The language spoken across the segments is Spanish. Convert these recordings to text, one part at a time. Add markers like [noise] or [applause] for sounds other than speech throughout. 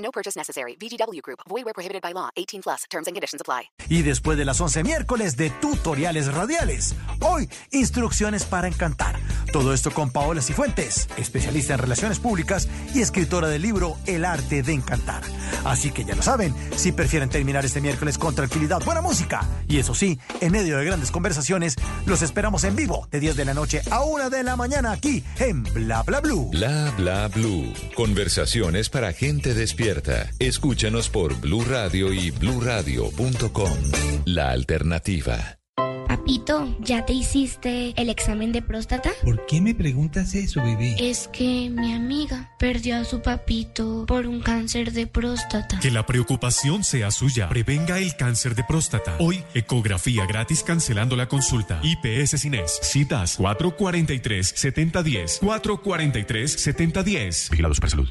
No purchase necessary. VGW Group. Void where prohibited by law. 18 plus. Terms and conditions apply. Y después de las 11 miércoles de tutoriales radiales. Hoy, instrucciones para encantar. Todo esto con Paola Cifuentes, especialista en relaciones públicas y escritora del libro El arte de encantar. Así que ya lo saben, si prefieren terminar este miércoles con tranquilidad, buena música. Y eso sí, en medio de grandes conversaciones, los esperamos en vivo de 10 de la noche a 1 de la mañana aquí en Bla Bla Blue. Bla Bla Blue. Conversaciones para gente despierta. Escúchanos por Blue Radio y bluradio.com. La alternativa. Papito, ¿ya te hiciste el examen de próstata? ¿Por qué me preguntas eso, bebé? Es que mi amiga perdió a su papito por un cáncer de próstata. Que la preocupación sea suya. Prevenga el cáncer de próstata. Hoy, ecografía gratis cancelando la consulta. IPS Cines. Citas 443-7010. 443-7010. Vigilados para salud.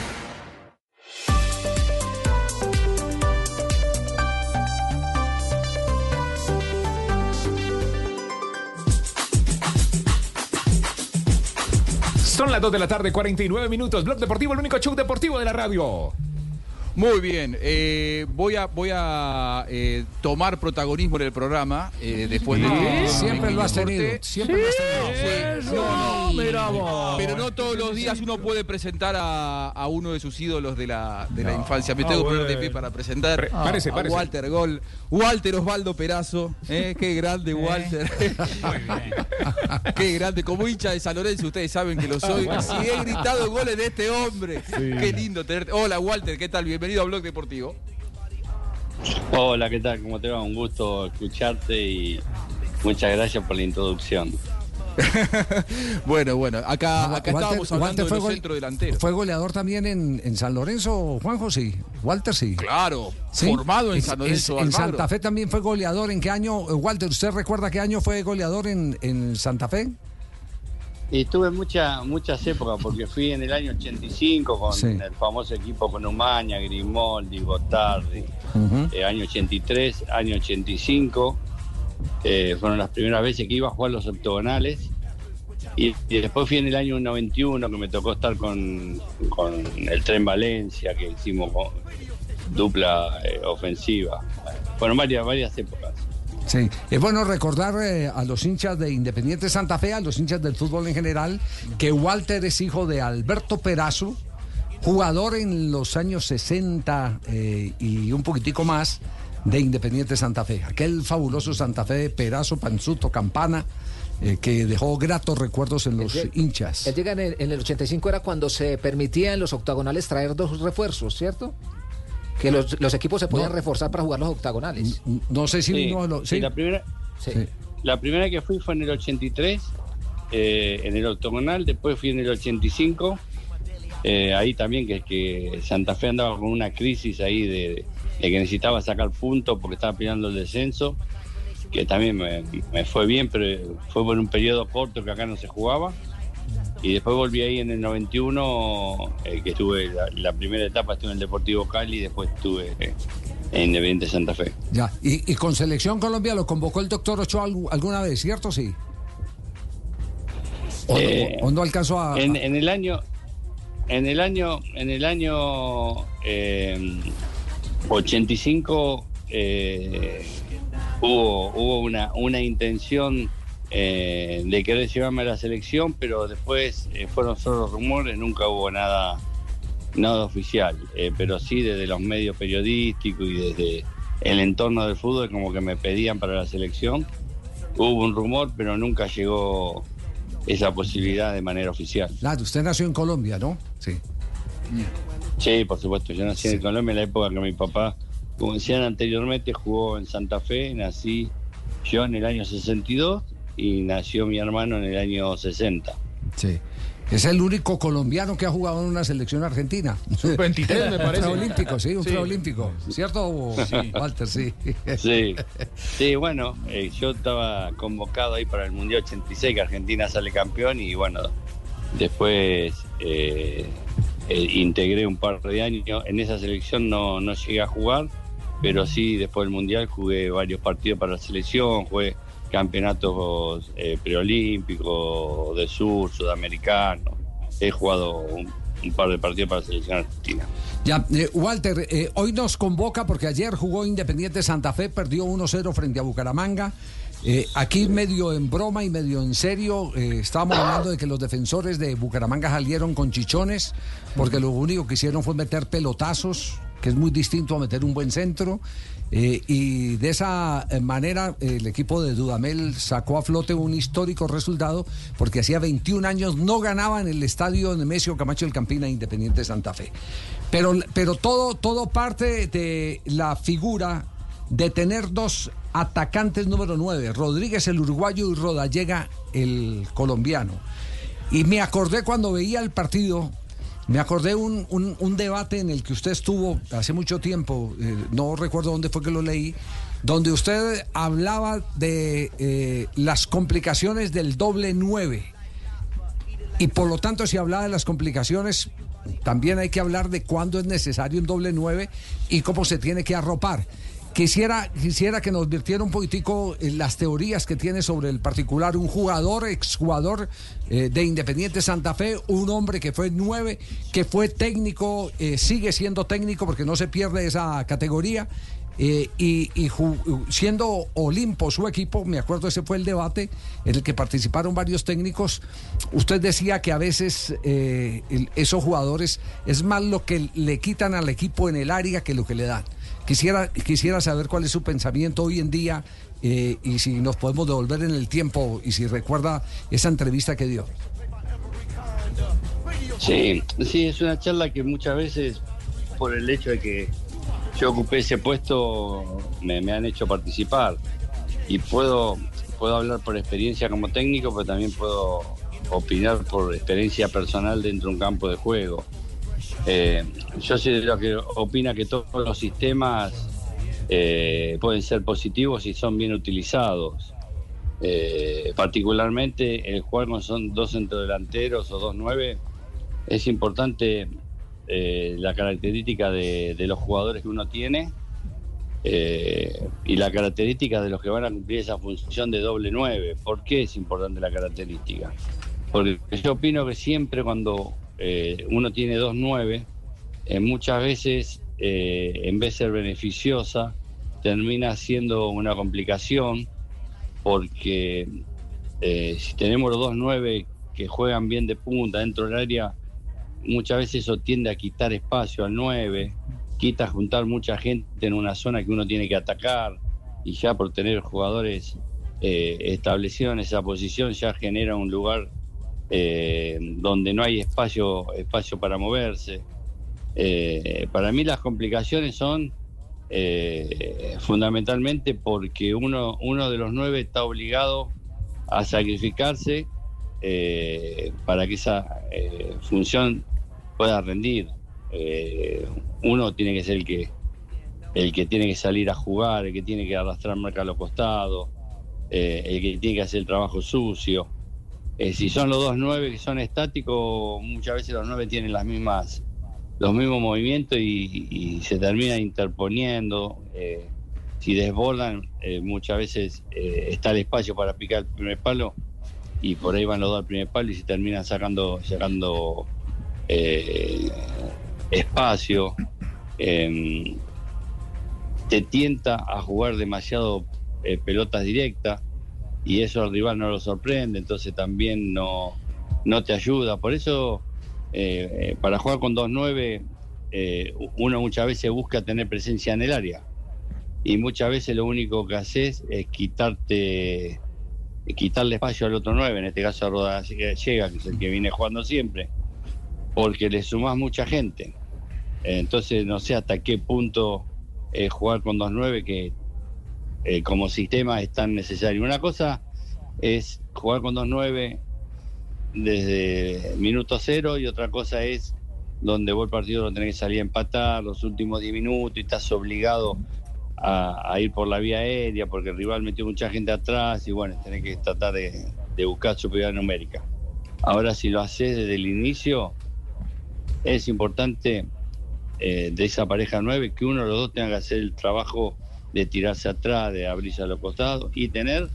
Son las 2 de la tarde, 49 minutos. Blog Deportivo, el único show deportivo de la radio. Muy bien, eh, voy a voy a eh, tomar protagonismo en el programa eh, después de que Siempre lo has tenido, siempre lo has tenido. Sí, no, no, pero no todos los días uno puede presentar a, a uno de sus ídolos de la, de la infancia. Me tengo que poner de pie para presentar a. Walter Gol, Walter Osvaldo Perazo, eh, qué grande [laughs] Walter, qué grande. Como hincha de San Lorenzo, ustedes saben que lo soy. Si he gritado goles de este hombre, qué lindo tenerte. Hola Walter, ¿qué tal? Bienvenido a Blog Deportivo. Hola, ¿qué tal? ¿Cómo te va? Un gusto escucharte y muchas gracias por la introducción. [laughs] Bueno, bueno, acá, acá Walter- estábamos hablando Walter de fue los gol- centrodelanteros. ¿Fue goleador también en, en San Lorenzo, Juanjo? Sí. Walter, sí. Claro, Sí. formado en San Lorenzo. En, Almagro. Santa Fe también fue goleador. ¿En qué año, eh, Walter, usted recuerda qué año fue goleador en, en Santa Fe? Y tuve mucha, muchas épocas porque fui en el año 85 con Sí. el famoso equipo con Umaña, Grimoldi, Gotardi. Eh, año 83, año 85. eh, fueron las primeras veces que iba a jugar los octogonales. Y, y después fui en el año 91 que me tocó estar con, con el Tren Valencia, que hicimos con- dupla eh, ofensiva. Fueron varias, varias épocas. Sí, es bueno recordar eh, a los hinchas de Independiente Santa Fe, a los hinchas del fútbol en general, que Walter es hijo de Alberto Perazo, jugador en los años 60 eh, y un poquitico más de Independiente Santa Fe. Aquel fabuloso Santa Fe de Perazo, Panzuto, Campana, eh, que dejó gratos recuerdos en los hinchas. Él llega en el, en el 85 era cuando se permitía en los octagonales traer dos refuerzos, ¿cierto? Que los, los equipos se podían No. reforzar para jugar los octagonales. No sé si Sí, uno de los- sí, sí. la primera, Sí. La primera que fui fue en el 83, eh, en el octogonal, después fui en el 85, eh, ahí también que, que Santa Fe andaba con una crisis ahí de, de que necesitaba sacar puntos porque estaba peleando el descenso, que también me, me fue bien, pero fue por un periodo corto que acá no se jugaba. Y después volví ahí en el 91, eh, que estuve, la, la primera etapa estuve en el Deportivo Cali y después estuve eh, en Independiente Santa Fe. Ya, y, y con Selección Colombia lo convocó el doctor Ochoa algu- alguna vez, ¿cierto? Sí. O, Eh, o no alcanzó a... En, en el año, en el año, en el año eh, 85 eh, hubo, hubo una, una intención eh, de querer llevarme a la selección, pero después eh, fueron solo rumores, nunca hubo nada, nada oficial. Eh, pero sí desde los medios periodísticos y desde el entorno del fútbol como que me pedían para la selección. Hubo un rumor, pero nunca llegó esa posibilidad de manera oficial. Claro, usted nació en Colombia, ¿no? Sí. Sí, por supuesto. Yo nací en Colombia en la época que mi papá, como decían anteriormente, jugó en Santa Fe. Nací yo en el año 62 y nació mi hermano en el año 60. Sí. Es el único colombiano que ha jugado en una selección argentina. Sub-23 me [laughs] parece. Un preolímpico, sí, un Sí. preolímpico. ¿Cierto, Sí. Walter? Sí. Sí, [laughs] sí bueno, eh, yo estaba convocado ahí para el Mundial 86, que Argentina sale campeón y bueno, después eh, eh, integré un par de años. En esa selección no, no llegué a jugar, pero sí después del Mundial jugué varios partidos para la selección, jugué campeonatos eh, preolímpicos, de sur, sudamericano. He jugado un, un par de partidos para la selección argentina. Ya, eh, Walter, eh, hoy nos convoca porque ayer jugó Independiente Santa Fe, perdió 1-0 frente a Bucaramanga. Eh, aquí medio en broma y medio en serio, eh, estábamos hablando de que los defensores de Bucaramanga salieron con chichones, porque lo único que hicieron fue meter pelotazos, que es muy distinto a meter un buen centro. Eh, y de esa eh, manera el equipo de Dudamel sacó a flote un histórico resultado, porque hacía 21 años no ganaba en el estadio Nemesio Camacho del Campina Independiente Santa Fe. Pero, pero todo, todo parte de la figura de tener dos atacantes número 9, Rodríguez el uruguayo y Rodallega el colombiano. Y me acordé cuando veía el partido, me acordé un, un, debate en el que usted estuvo hace mucho tiempo, eh, no recuerdo dónde fue que lo leí, donde usted hablaba de eh, las complicaciones del doble 9. Y por lo tanto, si hablaba de las complicaciones, también hay que hablar de cuándo es necesario un doble 9 y cómo se tiene que arropar. Quisiera, quisiera que nos virtiera un poquitico en las teorías que tiene sobre el particular, un jugador, exjugador eh, de Independiente Santa Fe, un hombre que fue nueve, que fue técnico, eh, sigue siendo técnico porque no se pierde esa categoría. eh, y y siendo Olimpo su equipo, me acuerdo ese fue el debate en el que participaron varios técnicos, usted decía que a veces eh, esos jugadores es más lo que le quitan al equipo en el área que lo que le dan. Quisiera, quisiera saber cuál es su pensamiento hoy en día eh, y si nos podemos devolver en el tiempo y si recuerda esa entrevista que dio. Sí, sí, es una charla que muchas veces, por el hecho de que yo ocupé ese puesto, me, me han hecho participar. Y puedo, puedo hablar por experiencia como técnico, pero también puedo opinar por experiencia personal dentro de un campo de juego. Eh, yo soy de los que opina que todos los sistemas eh, pueden ser positivos si son bien utilizados. Eh, particularmente el jugar con son dos centrodelanteros o dos nueve es importante eh, la característica de, los jugadores que uno tiene y la característica de los que van a cumplir esa función de doble nueve. ¿Por qué es importante la característica? Porque yo opino que siempre cuando eh, uno tiene dos nueve, eh, muchas veces eh, en vez de ser beneficiosa, termina siendo una complicación porque eh, si tenemos los dos nueve que juegan bien de punta dentro del área, muchas veces eso tiende a quitar espacio al 9, quita juntar mucha gente en una zona que uno tiene que atacar y ya por tener jugadores establecidos en esa posición ya genera un lugar eh, donde no hay espacio, espacio para moverse. Eh, para mí las complicaciones son eh, fundamentalmente porque uno, uno de los nueve está obligado a sacrificarse para que esa función pueda rendir. Uno tiene que ser el que el que tiene que salir a jugar, el que tiene que arrastrar marca a los costados, el que tiene que hacer el trabajo sucio. Eh, si son los dos nueve que son estáticos, muchas veces los nueve tienen las mismas los mismos movimientos y, se termina interponiendo. eh, si desbordan, eh, muchas veces está el espacio para picar el primer palo y por ahí van los dos al primer palo y se terminan sacando, sacando espacio. Em, te tienta a jugar demasiado pelotas directas y eso al rival no lo sorprende, entonces también no, no te ayuda. Por eso, eh, eh, para jugar con 2-9, eh, uno muchas veces busca tener presencia en el área y muchas veces lo único que haces es quitarte quitarle espacio al otro 9, en este caso a Roda llega, que es el que viene jugando siempre. porque le sumás mucha gente. Entonces no sé hasta qué punto eh, jugar con 2-9 que eh, como sistema es tan necesario. Una cosa es jugar con 2-9 desde minuto cero y otra cosa es donde vos el partido lo tenés que salir a empatar los últimos 10 minutos y estás obligado a, ir por la vía aérea porque el rival metió mucha gente atrás y bueno, tenés que tratar de, de buscar superioridad numérica. Ahora si lo haces desde el inicio, es importante eh, de esa pareja 9 que uno de los dos tenga que hacer el trabajo de tirarse atrás, de abrirse a los costados y tener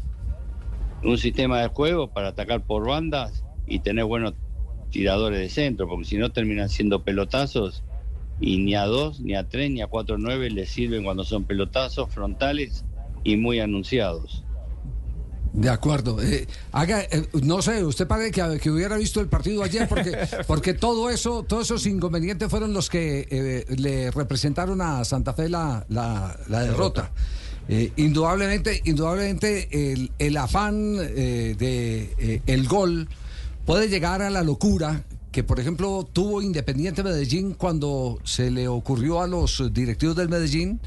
un sistema de juego para atacar por bandas y tener buenos tiradores de centro, porque si no terminan siendo pelotazos y ni a dos, ni a tres, ni a cuatro nueve les sirven cuando son pelotazos frontales y muy anunciados. De acuerdo. Eh, haga, eh, no sé, usted parece que, que, hubiera visto el partido ayer porque, [laughs] porque todo eso, todos esos inconvenientes fueron los que eh, le representaron a Santa Fe la, la, la derrota. Eh, indudablemente, indudablemente el, el afán de el gol puede llegar a la locura que por ejemplo tuvo Independiente Medellín cuando se le ocurrió a los directivos del Medellín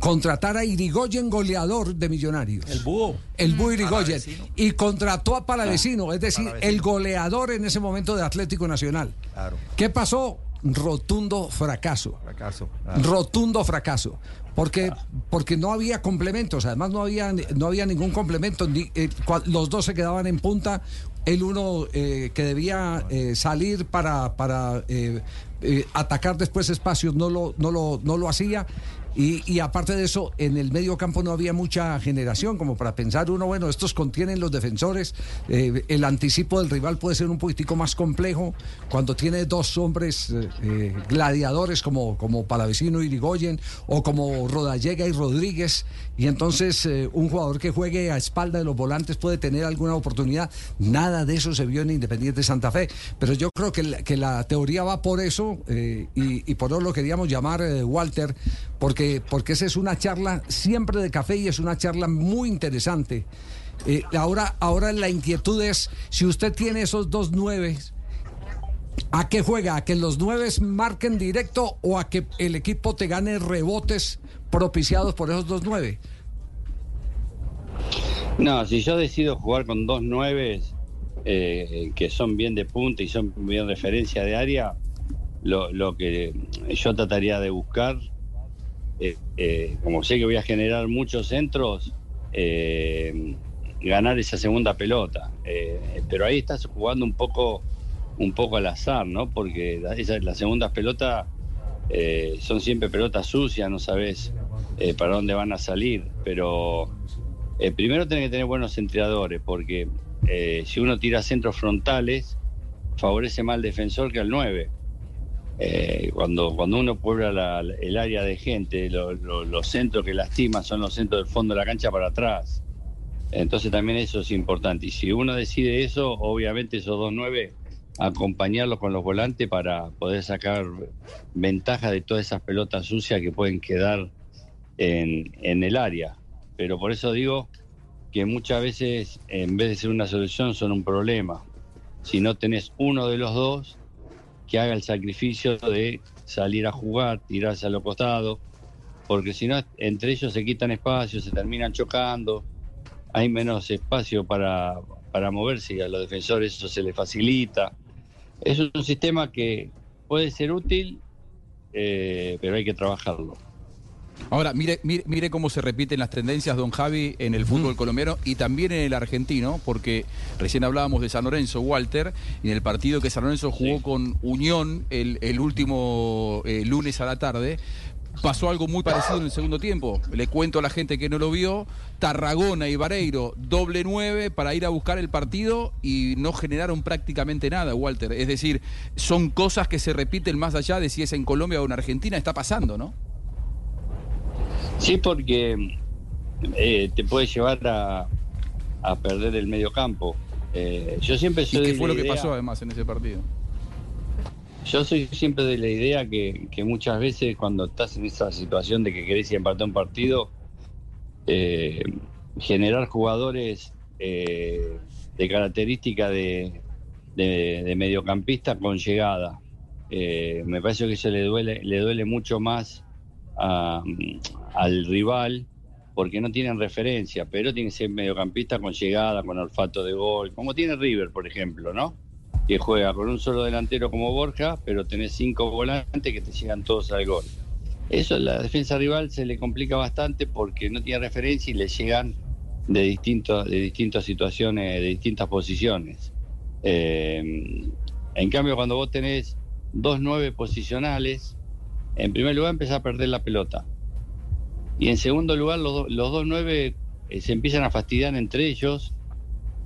contratar a Irigoyen goleador de Millonarios. El búho. El búho Irigoyen. Y contrató a Palavecino, es decir, Palavecino. el goleador en ese momento de Atlético Nacional. Claro. ¿Qué pasó? Rotundo fracaso. Fracaso. Claro. Rotundo fracaso. Porque, porque no había complementos, además no había, no había ningún complemento. Ni, eh, los dos se quedaban en punta. El uno eh, que debía eh, salir para, para eh, atacar después espacios no lo, no lo, no lo hacía. Y, aparte de eso, en el medio campo no había mucha generación, como para pensar uno, bueno, estos contienen los defensores, eh, el anticipo del rival puede ser un poquitico más complejo cuando tiene dos hombres eh, gladiadores como, como Palavecino y Irigoyen o como Rodallega y Rodríguez, y entonces eh, un jugador que juegue a espalda de los volantes puede tener alguna oportunidad. Nada de eso se vio en Independiente Santa Fe, pero yo creo que la, que la teoría va por eso, y, por eso lo queríamos llamar Walter, porque porque, porque esa es una charla siempre de café y es una charla muy interesante. Eh, ahora, ahora la inquietud es, si usted tiene esos dos nueves, ¿a qué juega? ¿A que los nueves marquen directo o a que el equipo te gane rebotes propiciados por esos dos nueve? No, si yo decido jugar con dos nueves eh, que son bien de punta y son bien referencia de área, lo, lo que yo trataría de buscar eh, eh, como sé que voy a generar muchos centros, eh, ganar esa segunda pelota. Pero ahí estás jugando un poco, un poco al azar, ¿no? Porque las segundas pelotas son siempre pelotas sucias, no sabes para dónde van a salir. Pero primero tenés que tener buenos entrenadores, porque si uno tira centros frontales, favorece más al defensor que al 9. Eh, cuando, cuando uno puebla la, el área de gente, lo, lo, los centros que lastiman son los centros del fondo de la cancha para atrás. Entonces también eso es importante. Y si uno decide eso, obviamente esos dos nueve, acompañarlos con los volantes para poder sacar ventaja de todas esas pelotas sucias que pueden quedar en el área. Pero por eso digo que muchas veces, en vez de ser una solución, son un problema. Si no tenés uno de los dos, que haga el sacrificio de salir a jugar, tirarse a los costados, porque si no, entre ellos se quitan espacio, se terminan chocando, hay menos espacio para, para moverse y a los defensores eso se les facilita. Es un sistema que puede ser útil, eh, pero hay que trabajarlo. Ahora, mire, mire, mire, cómo se repiten las tendencias, don Javi, en el fútbol colombiano y también en el argentino, porque recién hablábamos de San Lorenzo, Walter, y en el partido que San Lorenzo jugó sí. con Unión el, el último eh, lunes a la tarde, pasó algo muy parecido en el segundo tiempo. Le cuento a la gente que no lo vio, Tarragona y Vareiro, doble nueve para ir a buscar el partido y no generaron prácticamente nada, Walter. Es decir, son cosas que se repiten más allá de si es en Colombia o en Argentina, está pasando, ¿no? Sí, porque eh, te puede llevar a, a, perder el medio campo. Eh, yo siempre soy ¿Y qué fue lo que pasó además en ese partido? Yo soy siempre de la idea que, que, muchas veces cuando estás en esa situación de que querés empatar un partido, eh, generar jugadores eh, de característica de, de, de, mediocampista con llegada. eh, me parece que eso le duele, le duele mucho más al rival porque no tienen referencia, pero tiene que ser mediocampista con llegada, con olfato de gol, como tiene River, por ejemplo, ¿no? Que juega con un solo delantero como Borja, pero tenés cinco volantes que te llegan todos al gol. Eso la defensa rival se le complica bastante porque no tiene referencia y le llegan de, de distintas situaciones, de distintas posiciones. Eh, en cambio, cuando vos tenés dos nueve posicionales, en primer lugar empezás a perder la pelota. Y en segundo lugar, los, do- los dos nueve eh, se empiezan a fastidiar entre ellos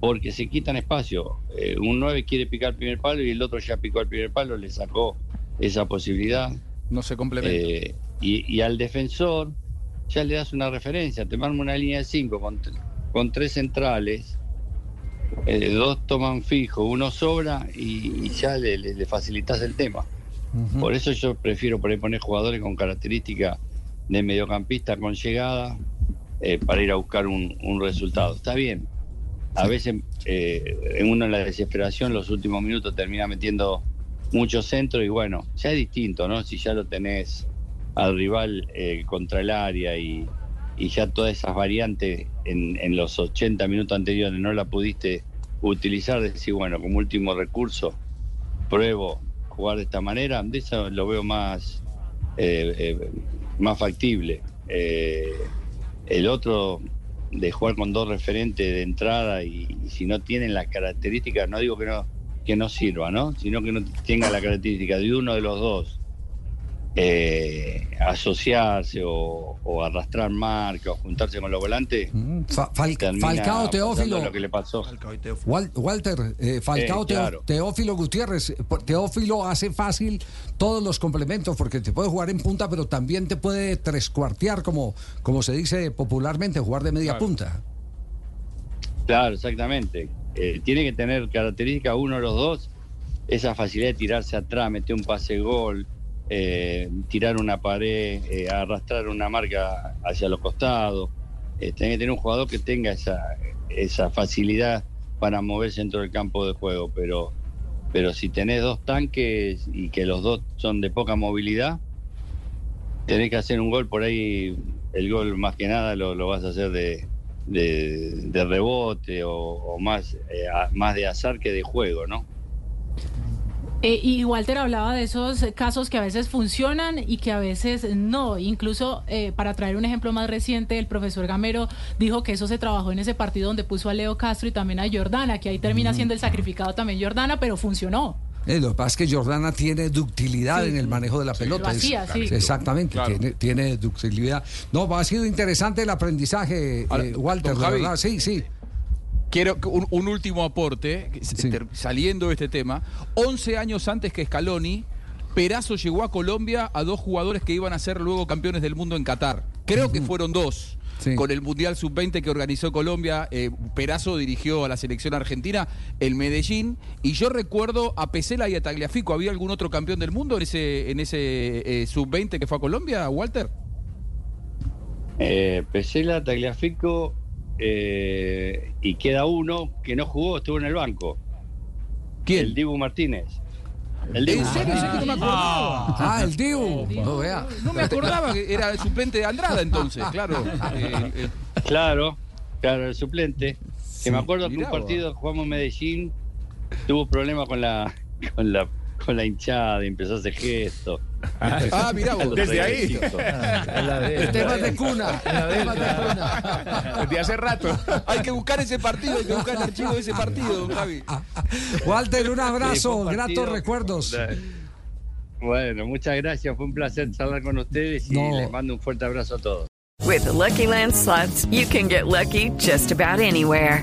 porque se quitan espacio. Eh, un nueve quiere picar el primer palo y el otro ya picó el primer palo, le sacó esa posibilidad. No se complementa. Eh, y, y al defensor ya le das una referencia, te manda una línea de cinco con, con tres centrales, eh, dos toman fijo, uno sobra y, y ya le, le- le facilitas el tema. Por eso yo prefiero por ahí poner jugadores con características de mediocampista con llegada eh, para ir a buscar un, un resultado. Está bien. A veces eh, en uno en la desesperación los últimos minutos termina metiendo mucho centro y bueno, ya es distinto, ¿no? Si ya lo tenés al rival eh, contra el área y, y ya todas esas variantes en, en los 80 minutos anteriores no la pudiste utilizar, decir, bueno, como último recurso, pruebo jugar de esta manera, de eso lo veo más, eh, eh, más factible. Eh, el otro de jugar con dos referentes de entrada y, y si no tienen las características, no digo que no, que no sirva, ¿no? Sino que no tenga la característica de uno de los dos eh, asociarse o, o arrastrar marca o juntarse con los volantes. Fa- Fal- termina Falcao Teófilo. Lo que le pasó. Wal- Walter, eh, Falcao Eh, claro. Teófilo Gutiérrez. eh, Teófilo hace fácil todos los complementos porque te puede jugar en punta, pero también te puede trescuartear, como, como se dice popularmente, jugar de media Claro. punta. Claro, exactamente. Eh, tiene que tener características uno de los dos, esa facilidad de tirarse atrás, meter un pase gol, eh, tirar una pared, eh, arrastrar una marca hacia los costados. Eh, que tener un jugador que tenga esa, esa facilidad para moverse dentro del campo de juego, pero, pero si tenés dos tanques y que los dos son de poca movilidad, tenés que hacer un gol por ahí, el gol más que nada lo, vas a hacer de, rebote o, más, eh, más de azar que de juego, ¿no? Eh, y Walter hablaba de esos casos que a veces funcionan y que a veces no. Incluso, eh, para traer un ejemplo más reciente, el profesor Gamero dijo que eso se trabajó en ese partido donde puso a Leo Castro y también a Jordana, que ahí termina siendo el sacrificado también Jordana, pero funcionó. Eh, lo que pasa es que Jordana tiene ductilidad Sí. en el manejo de la pelota. lo es- hacía, sí. Exactamente, Claro. tiene, tiene ductilidad. No, ha sido interesante el aprendizaje, Ahora, eh, Walter, Javi. verdad. Sí, sí. Quiero un, un último aporte, saliendo de este tema. 11 años antes que Scaloni, Perazo llegó a Colombia a dos jugadores que iban a ser luego campeones del mundo en Qatar. Creo que fueron dos. Con el Mundial Sub-20 que organizó Colombia, eh, Perazo dirigió a la selección argentina, el Medellín, y yo recuerdo a Pesela y a Tagliafico. ¿Había algún otro campeón del mundo en ese, en ese eh, Sub-20 que fue a Colombia, Walter? Eh, Pesela, Tagliafico eh, y queda uno que no jugó, estuvo en el banco. ¿Quién? El Dibu Martínez. El ¿En Dibu. serio? Sé que no me acordaba. Ah, el Dibu. No vea. No me acordaba que era el suplente de Andrada entonces, claro. [laughs] Eh, eh, Claro, claro, el suplente. que me acuerdo que un partido jugamos en Medellín, tuvo problemas con la, con la con la hinchada y empezó a hacer gestos. Ah, mirá vos. Desde ahí. Temas de cuna. Temas de cuna. Desde hace rato. Hay que buscar ese partido, hay que buscar el archivo de ese partido, don Javi. Walter, un abrazo, gratos recuerdos. Bueno, muchas gracias, fue un placer charlar con ustedes y No. les mando un fuerte abrazo a todos. With the Lucky Land slots, you can get lucky just about anywhere.